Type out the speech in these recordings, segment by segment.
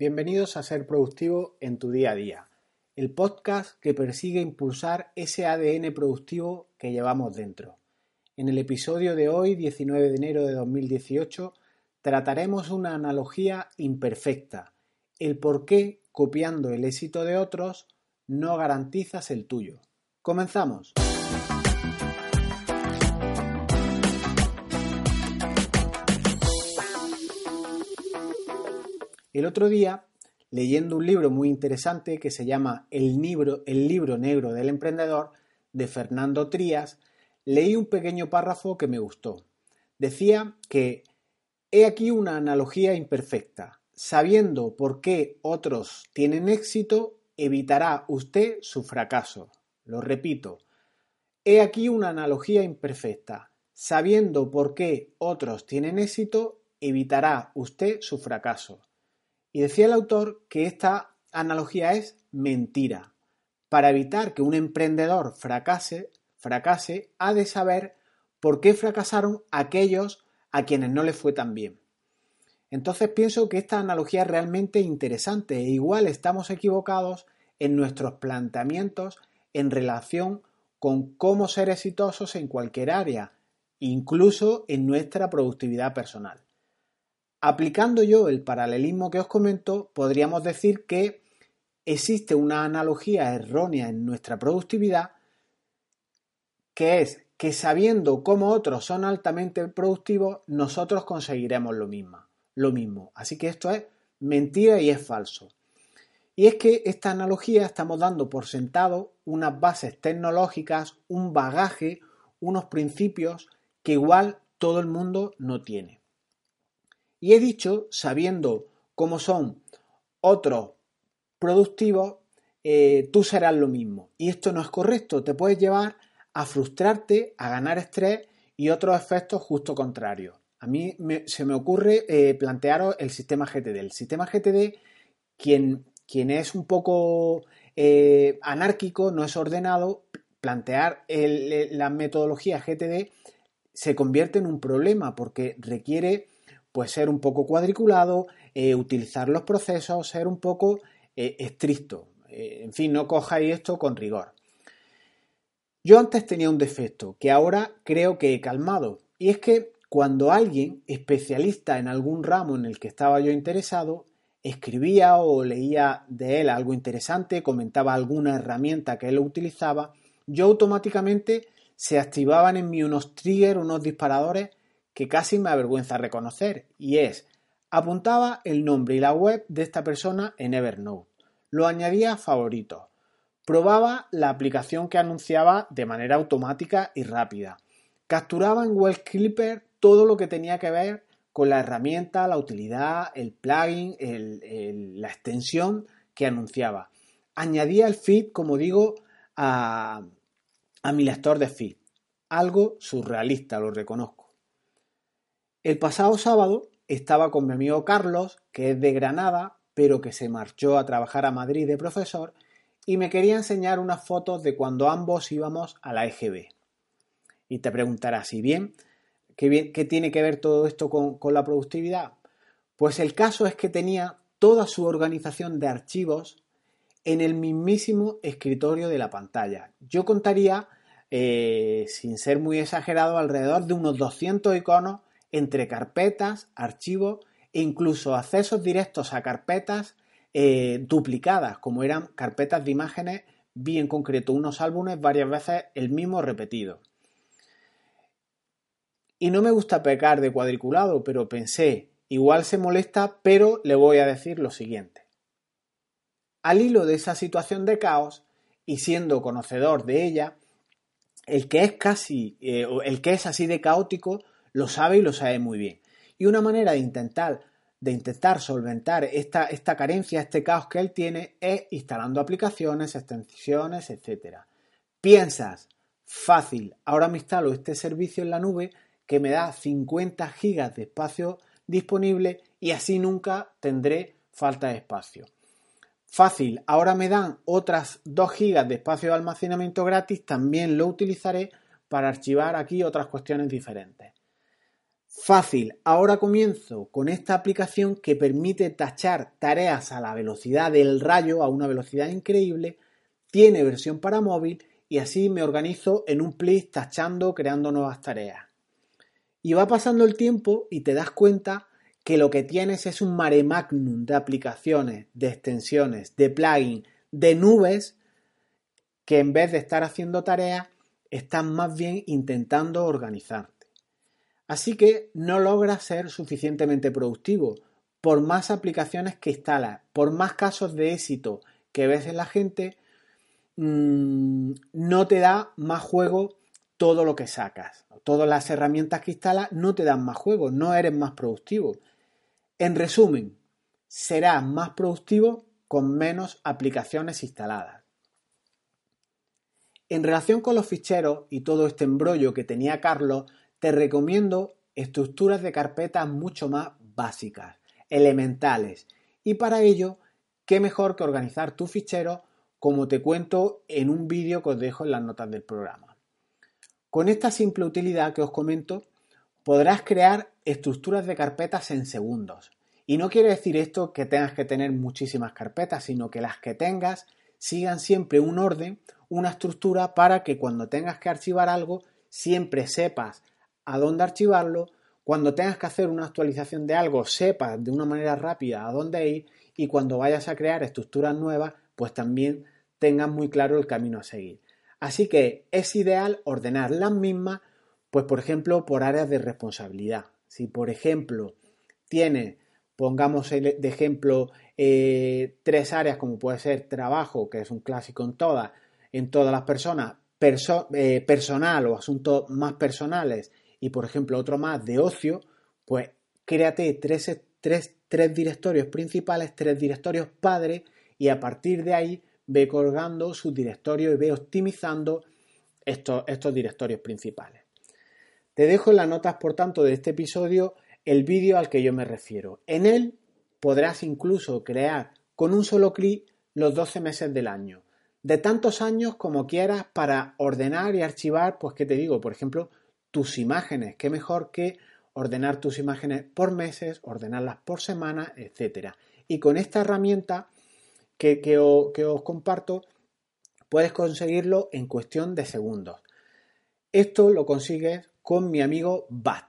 Bienvenidos a Ser Productivo en tu día a día, el podcast que persigue impulsar ese ADN productivo que llevamos dentro. En el episodio de hoy, 19 de enero de 2018, trataremos una analogía imperfecta, el por qué copiando el éxito de otros no garantizas el tuyo. Comenzamos. El otro día, leyendo un libro muy interesante que se llama El libro, el libro negro del emprendedor de Fernando Trías, leí un pequeño párrafo que me gustó. Decía que he aquí una analogía imperfecta. Sabiendo por qué otros tienen éxito, evitará usted su fracaso. Lo repito. He aquí una analogía imperfecta. Sabiendo por qué otros tienen éxito, evitará usted su fracaso. Y decía el autor que esta analogía es mentira. Para evitar que un emprendedor fracase, fracase, ha de saber por qué fracasaron aquellos a quienes no les fue tan bien. Entonces pienso que esta analogía es realmente interesante e igual estamos equivocados en nuestros planteamientos en relación con cómo ser exitosos en cualquier área, incluso en nuestra productividad personal. Aplicando yo el paralelismo que os comento, podríamos decir que existe una analogía errónea en nuestra productividad, que es que sabiendo cómo otros son altamente productivos, nosotros conseguiremos lo mismo. Lo mismo. Así que esto es mentira y es falso. Y es que esta analogía estamos dando por sentado unas bases tecnológicas, un bagaje, unos principios que igual todo el mundo no tiene. Y he dicho, sabiendo cómo son otros productivos, eh, tú serás lo mismo. Y esto no es correcto, te puedes llevar a frustrarte, a ganar estrés y otros efectos justo contrarios. A mí se me ocurre eh, plantearos el sistema GTD. El sistema GTD, quien, quien es un poco eh, anárquico, no es ordenado, plantear la metodología GTD se convierte en un problema porque requiere pues ser un poco cuadriculado, eh, utilizar los procesos, ser un poco eh, estricto. Eh, en fin, no cojáis esto con rigor. Yo antes tenía un defecto que ahora creo que he calmado, y es que cuando alguien, especialista en algún ramo en el que estaba yo interesado, escribía o leía de él algo interesante, comentaba alguna herramienta que él utilizaba, yo automáticamente se activaban en mí unos triggers, unos disparadores que casi me avergüenza reconocer, y es, apuntaba el nombre y la web de esta persona en Evernote, lo añadía a favoritos, probaba la aplicación que anunciaba de manera automática y rápida, capturaba en Web Clipper todo lo que tenía que ver con la herramienta, la utilidad, el plugin, la extensión que anunciaba. Añadía el feed, como digo, a, a mi lector de feed. Algo surrealista, lo reconozco. El pasado sábado estaba con mi amigo Carlos, que es de Granada, pero que se marchó a trabajar a Madrid de profesor, y me quería enseñar unas fotos de cuando ambos íbamos a la EGB. Y te preguntarás, ¿y bien? ¿Qué, qué tiene que ver todo esto con, con la productividad? Pues el caso es que tenía toda su organización de archivos en el mismísimo escritorio de la pantalla. Yo contaría, eh, sin ser muy exagerado, alrededor de unos 200 iconos entre carpetas, archivos e incluso accesos directos a carpetas eh, duplicadas, como eran carpetas de imágenes, vi en concreto unos álbumes varias veces el mismo repetido. Y no me gusta pecar de cuadriculado, pero pensé, igual se molesta, pero le voy a decir lo siguiente. Al hilo de esa situación de caos, y siendo conocedor de ella, el que es casi, eh, el que es así de caótico, lo sabe y lo sabe muy bien. Y una manera de intentar, de intentar solventar esta, esta carencia, este caos que él tiene, es instalando aplicaciones, extensiones, etc. Piensas, fácil, ahora me instalo este servicio en la nube que me da 50 gigas de espacio disponible y así nunca tendré falta de espacio. Fácil, ahora me dan otras 2 gigas de espacio de almacenamiento gratis, también lo utilizaré para archivar aquí otras cuestiones diferentes. Fácil, ahora comienzo con esta aplicación que permite tachar tareas a la velocidad del rayo, a una velocidad increíble, tiene versión para móvil y así me organizo en un plis tachando, creando nuevas tareas. Y va pasando el tiempo y te das cuenta que lo que tienes es un mare magnum de aplicaciones, de extensiones, de plugins, de nubes, que en vez de estar haciendo tareas, están más bien intentando organizarte. Así que no logras ser suficientemente productivo. Por más aplicaciones que instalas, por más casos de éxito que ves en la gente, mm, no te da más juego todo lo que sacas. Todas las herramientas que instalas no te dan más juego, no eres más productivo. En resumen, serás más productivo con menos aplicaciones instaladas. En relación con los ficheros y todo este embrollo que tenía Carlos, te recomiendo estructuras de carpetas mucho más básicas, elementales. Y para ello, qué mejor que organizar tus ficheros como te cuento en un vídeo que os dejo en las notas del programa. Con esta simple utilidad que os comento, podrás crear estructuras de carpetas en segundos. Y no quiere decir esto que tengas que tener muchísimas carpetas, sino que las que tengas sigan siempre un orden una estructura para que cuando tengas que archivar algo siempre sepas a dónde archivarlo, cuando tengas que hacer una actualización de algo sepas de una manera rápida a dónde ir y cuando vayas a crear estructuras nuevas pues también tengas muy claro el camino a seguir. Así que es ideal ordenar las mismas pues por ejemplo por áreas de responsabilidad. Si por ejemplo tienes pongamos de ejemplo eh, tres áreas como puede ser trabajo, que es un clásico en todas, en todas las personas eh, personal o asuntos más personales y, por ejemplo, otro más de ocio, pues créate tres, tres, tres directorios principales, tres directorios padres y a partir de ahí ve colgando sus directorios y ve optimizando estos, estos directorios principales. Te dejo en las notas, por tanto, de este episodio el vídeo al que yo me refiero. En él podrás incluso crear con un solo clic los 12 meses del año de tantos años como quieras para ordenar y archivar, pues qué te digo, por ejemplo, tus imágenes. Qué mejor que ordenar tus imágenes por meses, ordenarlas por semana, etc. Y con esta herramienta que, que, os comparto, puedes conseguirlo en cuestión de segundos. Esto lo consigues con mi amigo Bat.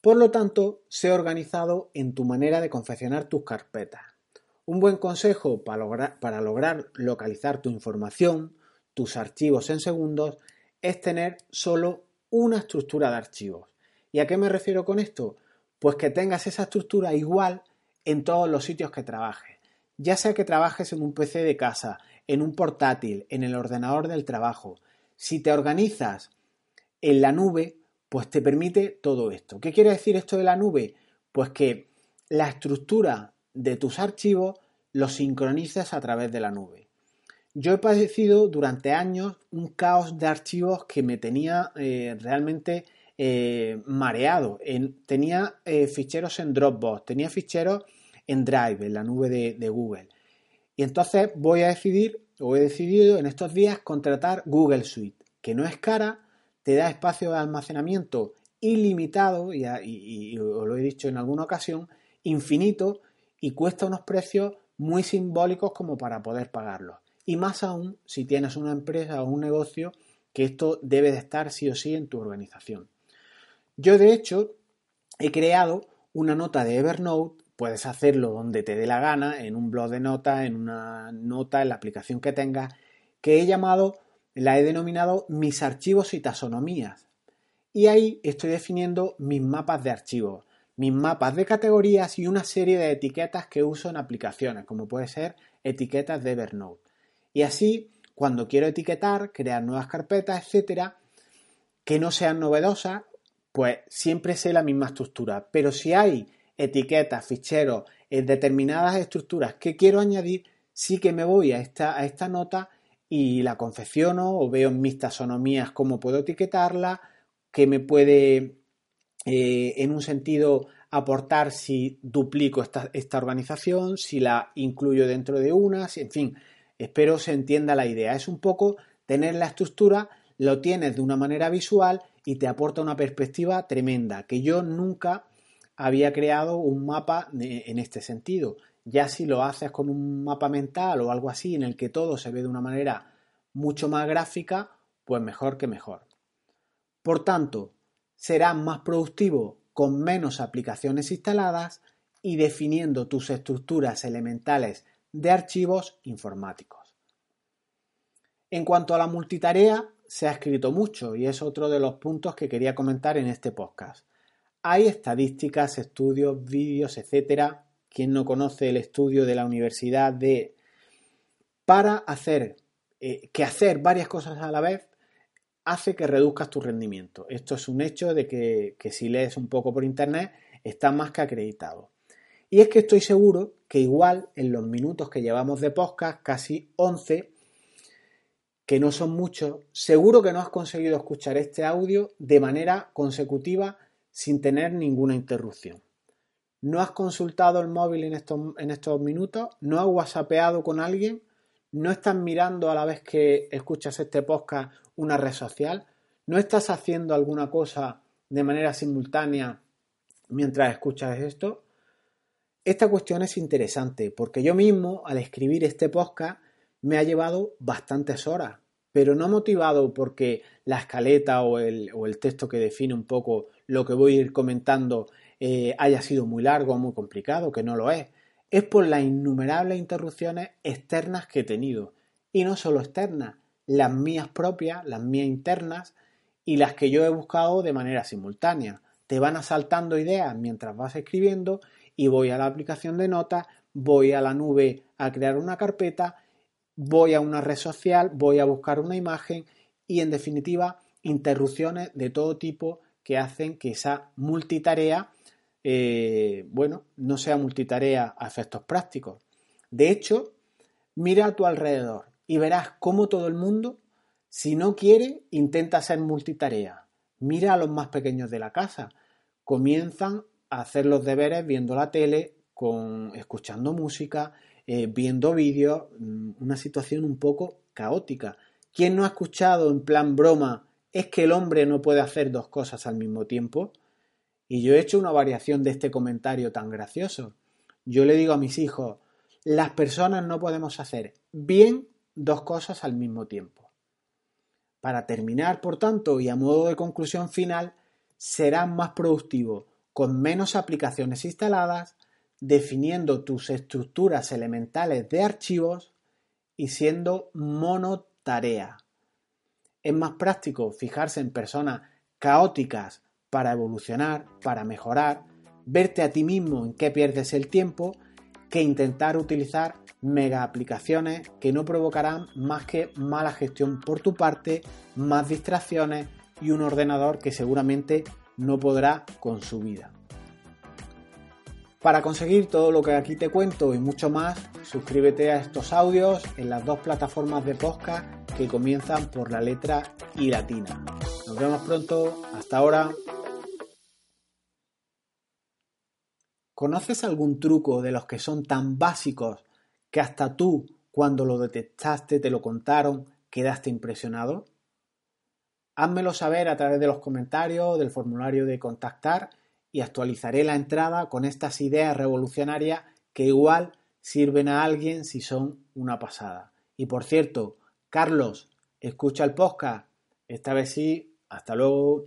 Por lo tanto, sé organizado en tu manera de confeccionar tus carpetas. Un buen consejo para lograr, localizar tu información, tus archivos en segundos, es tener solo una estructura de archivos. ¿Y a qué me refiero con esto? Pues que tengas esa estructura igual en todos los sitios que trabajes. Ya sea que trabajes en un PC de casa, en un portátil, en el ordenador del trabajo. Si te organizas en la nube, pues te permite todo esto. ¿Qué quiere decir esto de la nube? Pues que la estructura de tus archivos los sincronices a través de la nube. Yo he padecido durante años un caos de archivos que me tenía eh, realmente eh, mareado. tenía eh, ficheros en Dropbox, tenía ficheros en Drive, en la nube de, Google. Y entonces voy a decidir, o he decidido en estos días contratar Google Suite, que no es cara, te da espacio de almacenamiento ilimitado, y, y, os lo he dicho en alguna ocasión, infinito, y cuesta unos precios muy simbólicos como para poder pagarlos. Y más aún si tienes una empresa o un negocio que esto debe de estar sí o sí en tu organización. Yo de hecho he creado una nota de Evernote, puedes hacerlo donde te dé la gana, en un blog de notas, en una nota, en la aplicación que tengas, que he llamado, la he denominado mis archivos y taxonomías. Y ahí estoy definiendo mis mapas de archivos mis mapas de categorías y una serie de etiquetas que uso en aplicaciones, como puede ser etiquetas de Evernote. Y así, cuando quiero etiquetar, crear nuevas carpetas, etcétera, que no sean novedosas, pues siempre sé la misma estructura. Pero si hay etiquetas, ficheros, en determinadas estructuras que quiero añadir, sí que me voy a esta, a esta nota y la confecciono o veo en mis taxonomías cómo puedo etiquetarla, qué me puede eh, en un sentido aportar si duplico esta, organización, si la incluyo dentro de una, en fin, espero se entienda la idea. Es un poco tener la estructura, lo tienes de una manera visual y te aporta una perspectiva tremenda, que yo nunca había creado un mapa en este sentido. Ya si lo haces con un mapa mental o algo así en el que todo se ve de una manera mucho más gráfica, pues mejor que mejor. Por tanto, serás más productivo con menos aplicaciones instaladas y definiendo tus estructuras elementales de archivos informáticos. En cuanto a la multitarea, se ha escrito mucho y es otro de los puntos que quería comentar en este podcast. Hay estadísticas, estudios, vídeos, etcétera. Quien no conoce el estudio de la universidad de para hacer eh, que hacer varias cosas a la vez hace que reduzcas tu rendimiento. Esto es un hecho de que, que si lees un poco por internet está más que acreditado. Y es que estoy seguro que igual en los minutos que llevamos de podcast, casi 11, que no son muchos, seguro que no has conseguido escuchar este audio de manera consecutiva sin tener ninguna interrupción. ¿No has consultado el móvil en estos, en estos minutos? ¿No has whatsappeado con alguien? ¿No estás mirando a la vez que escuchas este podcast una red social? ¿No estás haciendo alguna cosa de manera simultánea mientras escuchas esto? Esta cuestión es interesante porque yo mismo al escribir este podcast me ha llevado bastantes horas, pero no motivado porque la escaleta o el, texto que define un poco lo que voy a ir comentando eh, haya sido muy largo o muy complicado, que no lo es. Es por las innumerables interrupciones externas que he tenido. Y no solo externas, las mías propias, las mías internas y las que yo he buscado de manera simultánea. Te van asaltando ideas mientras vas escribiendo y voy a la aplicación de notas, voy a la nube a crear una carpeta, voy a una red social, voy a buscar una imagen y en definitiva interrupciones de todo tipo que hacen que esa multitarea, eh, bueno, no sea multitarea a efectos prácticos. De hecho, mira a tu alrededor y verás cómo todo el mundo, si no quiere, intenta ser multitarea. Mira a los más pequeños de la casa. Comienzan hacer los deberes viendo la tele, con, escuchando música, eh, viendo vídeos, mm, una situación un poco caótica. ¿Quién no ha escuchado en plan broma ¿Es que el hombre no puede hacer dos cosas al mismo tiempo? Y yo he hecho una variación de este comentario tan gracioso. Yo le digo a mis hijos, las personas no podemos hacer bien dos cosas al mismo tiempo. Para terminar, por tanto, y a modo de conclusión final, serás más productivo con menos aplicaciones instaladas, definiendo tus estructuras elementales de archivos y siendo monotarea. Es más práctico fijarse en personas caóticas para evolucionar, para mejorar, verte a ti mismo en qué pierdes el tiempo, que intentar utilizar mega aplicaciones que no provocarán más que mala gestión por tu parte, más distracciones y un ordenador que seguramente no podrá con su vida. Para conseguir todo lo que aquí te cuento y mucho más, suscríbete a estos audios en las dos plataformas de podcast que comienzan por la letra I latina. Nos vemos pronto, hasta ahora. ¿Conoces algún truco de los que son tan básicos que hasta tú, cuando lo detectaste, te lo contaron, quedaste impresionado? Házmelo saber a través de los comentarios, del formulario de contactar y actualizaré la entrada con estas ideas revolucionarias que igual sirven a alguien si son una pasada. Y por cierto, Carlos, escucha el podcast. Esta vez sí. Hasta luego.